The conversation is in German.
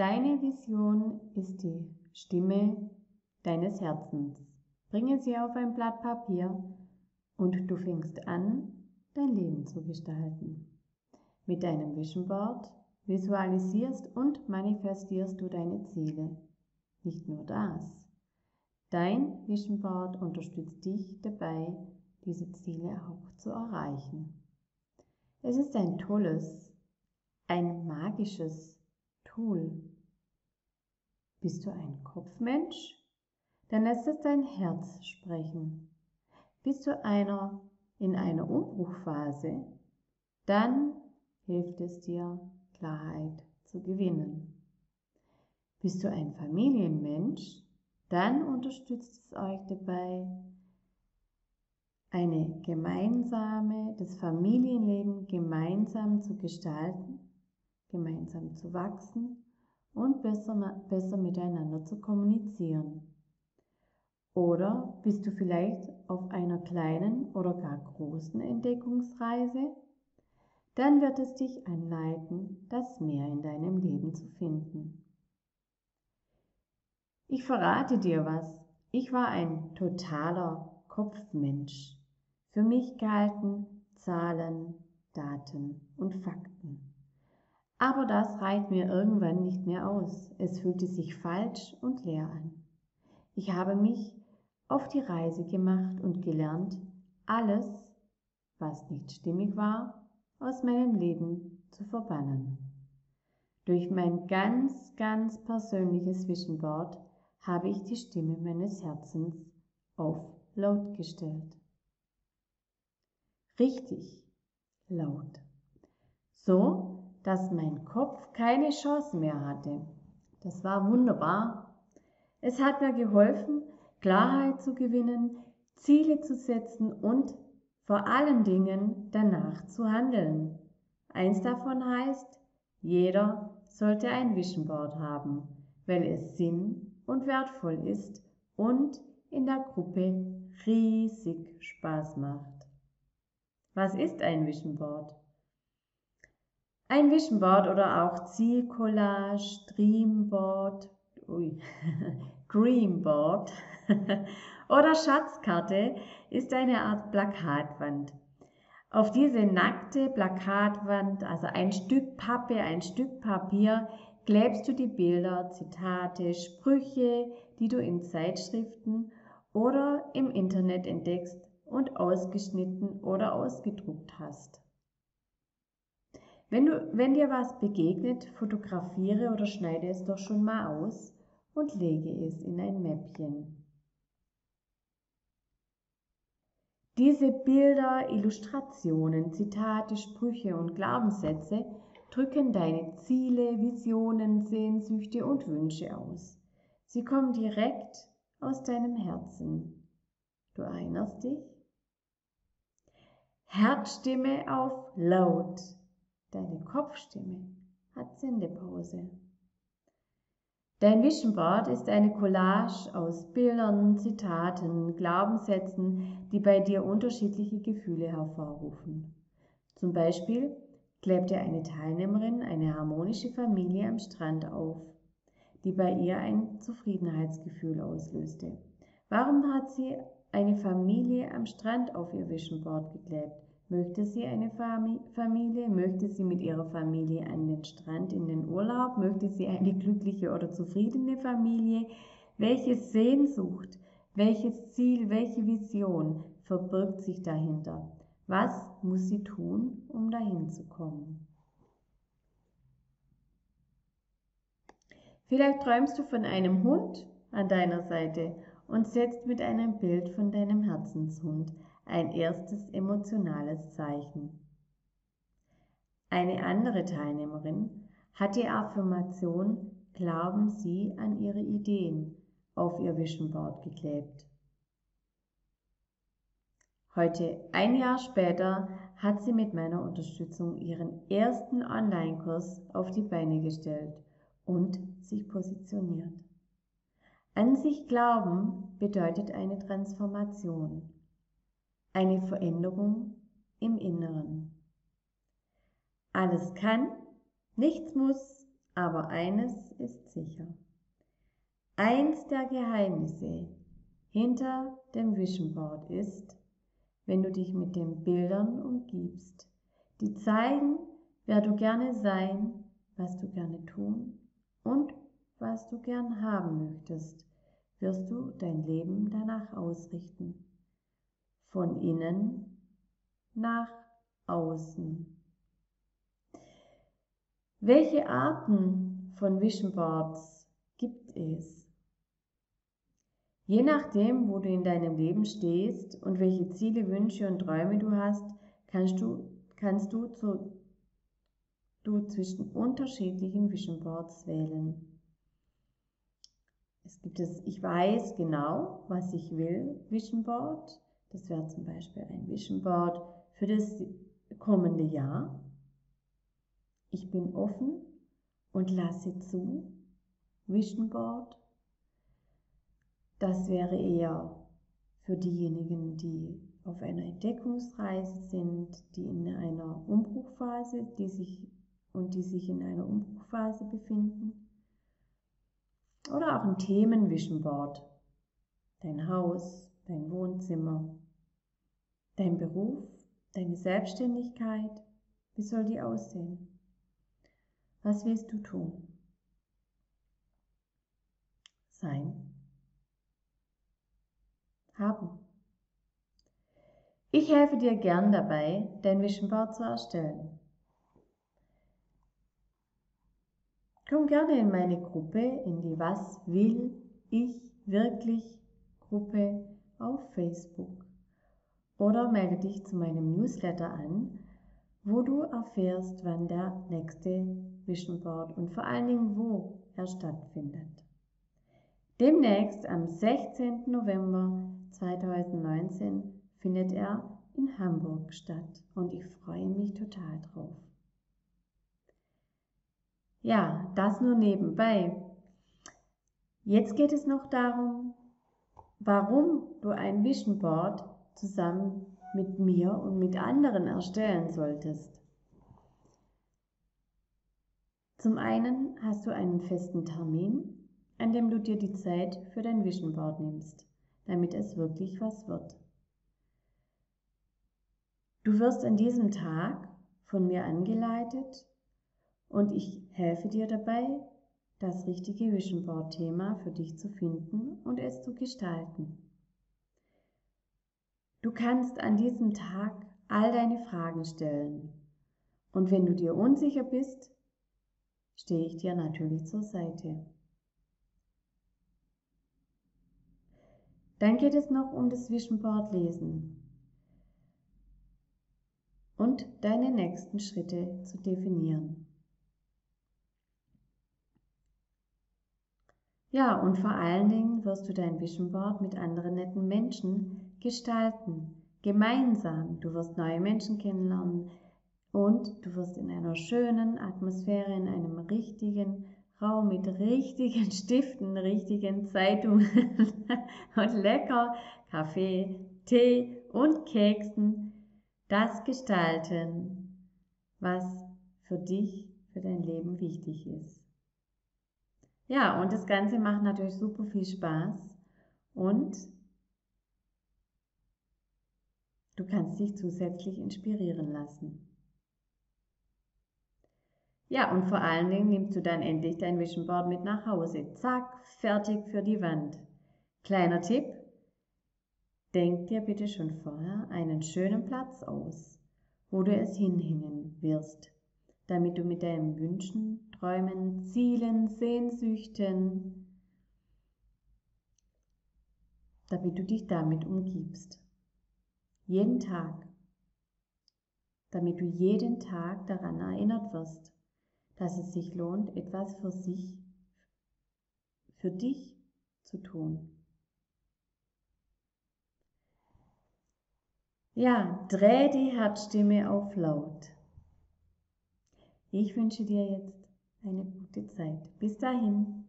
Deine Vision ist die Stimme deines Herzens. Bringe sie auf ein Blatt Papier und du fängst an, dein Leben zu gestalten. Mit deinem Vision Board visualisierst und manifestierst du deine Ziele. Nicht nur das. Dein Vision Board unterstützt dich dabei, diese Ziele auch zu erreichen. Es ist ein tolles, ein magisches Tool. Bist du ein Kopfmensch? Dann lässt es dein Herz sprechen. Bist du einer in einer Umbruchphase? Dann hilft es dir, Klarheit zu gewinnen. Bist du ein Familienmensch? Dann unterstützt es euch dabei, eine gemeinsame, das Familienleben gemeinsam zu gestalten, gemeinsam zu wachsen und besser, besser miteinander zu kommunizieren. Oder bist du vielleicht auf einer kleinen oder gar großen Entdeckungsreise? Dann wird es dich anleiten, das Mehr in deinem Leben zu finden. Ich verrate dir was. Ich war ein totaler Kopfmensch. Für mich galten Zahlen, Daten und Fakten. Aber das reicht mir irgendwann nicht mehr aus. Es fühlte sich falsch und leer an. Ich habe mich auf die Reise gemacht und gelernt, alles, was nicht stimmig war, aus meinem Leben zu verbannen. Durch mein ganz, ganz persönliches Board habe ich die Stimme meines Herzens auf laut gestellt richtig laut. So, dass mein Kopf keine Chance mehr hatte. Das war wunderbar. Es hat mir geholfen, Klarheit zu gewinnen, Ziele zu setzen und vor allen Dingen danach zu handeln. Eins davon heißt, jeder sollte ein Vision Board haben, weil es Sinn und wertvoll ist und in der Gruppe riesig Spaß macht. Was ist ein Vision Board? Ein Vision Board oder auch Zielcollage, Dreamboard, ui, Dreamboard oder Schatzkarte ist eine Art Plakatwand. Auf diese nackte Plakatwand, also ein Stück Pappe, ein Stück Papier, klebst du die Bilder, Zitate, Sprüche, die du in Zeitschriften oder im Internet entdeckst und ausgeschnitten oder ausgedruckt hast. Wenn, du, wenn dir was begegnet, fotografiere oder schneide es doch schon mal aus und lege es in ein Mäppchen. Diese Bilder, Illustrationen, Zitate, Sprüche und Glaubenssätze drücken deine Ziele, Visionen, Sehnsüchte und Wünsche aus. Sie kommen direkt aus deinem Herzen. Du erinnerst dich? Herzstimme auf laut. Deine Kopfstimme hat Sendepause. Dein Vision Board ist eine Collage aus Bildern, Zitaten, Glaubenssätzen, die bei dir unterschiedliche Gefühle hervorrufen. Zum Beispiel klebte eine Teilnehmerin eine harmonische Familie am Strand auf, die bei ihr ein Zufriedenheitsgefühl auslöste. Warum hat sie eine Familie am Strand auf ihr Vision Board geklebt. Möchte sie eine Familie? Möchte sie mit ihrer Familie an den Strand in den Urlaub? Möchte sie eine glückliche oder zufriedene Familie? Welche Sehnsucht, welches Ziel, welche Vision verbirgt sich dahinter? Was muss sie tun, um dahin zu kommen? Vielleicht träumst du von einem Hund an deiner Seite und setzt mit einem Bild von deinem Herzenshund ein erstes emotionales Zeichen. Eine andere Teilnehmerin hat die Affirmation Glauben Sie an Ihre Ideen auf ihr Vision Board geklebt. Heute, ein Jahr später, hat sie mit meiner Unterstützung ihren ersten Online-Kurs auf die Beine gestellt und sich positioniert. An sich glauben bedeutet eine Transformation, eine Veränderung im Inneren. Alles kann, nichts muss, Aber eines ist sicher. Eins der Geheimnisse hinter dem Vision Board ist, wenn du dich mit den Bildern umgibst, die zeigen, wer du gerne sein, was du gerne tun und was du gern haben möchtest, wirst du dein Leben danach ausrichten. Von innen nach außen. Welche Arten von Vision Boards gibt es? Je nachdem, wo du in deinem Leben stehst und welche Ziele, Wünsche und Träume du hast, kannst du, kannst du, zu, du zwischen unterschiedlichen Vision Boards wählen. Es gibt es, ich weiß genau, was ich will, Vision Board. Das wäre zum Beispiel ein Vision Board für das kommende Jahr. Ich bin offen und lasse zu, Vision Board. Das wäre eher für diejenigen, die auf einer Entdeckungsreise sind, die in einer Umbruchphase, die sich und die sich in einer Umbruchphase befinden. Oder auch ein Themen-Vision Board. Dein Haus, dein Wohnzimmer, dein Beruf, deine Selbstständigkeit. Wie soll die aussehen? Was willst du tun? Sein. Haben. Ich helfe dir gern dabei, dein Vision Board zu erstellen. Komm gerne in meine Gruppe, in die Was will ich wirklich Gruppe auf Facebook oder melde dich zu meinem Newsletter an, wo du erfährst, wann der nächste Vision Board und vor allen Dingen wo er stattfindet. Demnächst am 16. November 2019 findet er in Hamburg statt und ich freue mich total drauf. Ja, das nur nebenbei. Jetzt geht es noch darum, warum du ein Vision Board zusammen mit mir und mit anderen erstellen solltest. Zum einen hast du einen festen Termin, an dem du dir die Zeit für dein Vision Board nimmst, damit es wirklich was wird. Du wirst an diesem Tag von mir angeleitet und ich helfe dir dabei, das richtige Vision Board Thema für dich zu finden und es zu gestalten. Du kannst an diesem Tag all deine Fragen stellen und wenn du dir unsicher bist, stehe ich dir natürlich zur Seite. Dann geht es noch um das Vision Board lesen und deine nächsten Schritte zu definieren. Ja, und vor allen Dingen wirst du dein Vision Board mit anderen netten Menschen gestalten. Gemeinsam. Du wirst neue Menschen kennenlernen und du wirst in einer schönen Atmosphäre, in einem richtigen Raum mit richtigen Stiften, richtigen Zeitungen und lecker Kaffee, Tee und Keksen das gestalten, was für dich, für dein Leben wichtig ist. Ja, und das Ganze macht natürlich super viel Spaß und du kannst dich zusätzlich inspirieren lassen. Ja, und vor allen Dingen nimmst du dann endlich dein Vision Board mit nach Hause. Zack, fertig für die Wand. Kleiner Tipp, denk dir bitte schon vorher einen schönen Platz aus, wo du es hinhängen wirst, damit du mit deinen Wünschen Träumen, Zielen, Sehnsüchten, damit du dich damit umgibst. Jeden Tag. Damit du jeden Tag daran erinnert wirst, dass es sich lohnt, etwas für sich, für dich zu tun. Ja, dreh die Herzstimme auf laut. Ich wünsche dir jetzt eine gute Zeit. Bis dahin.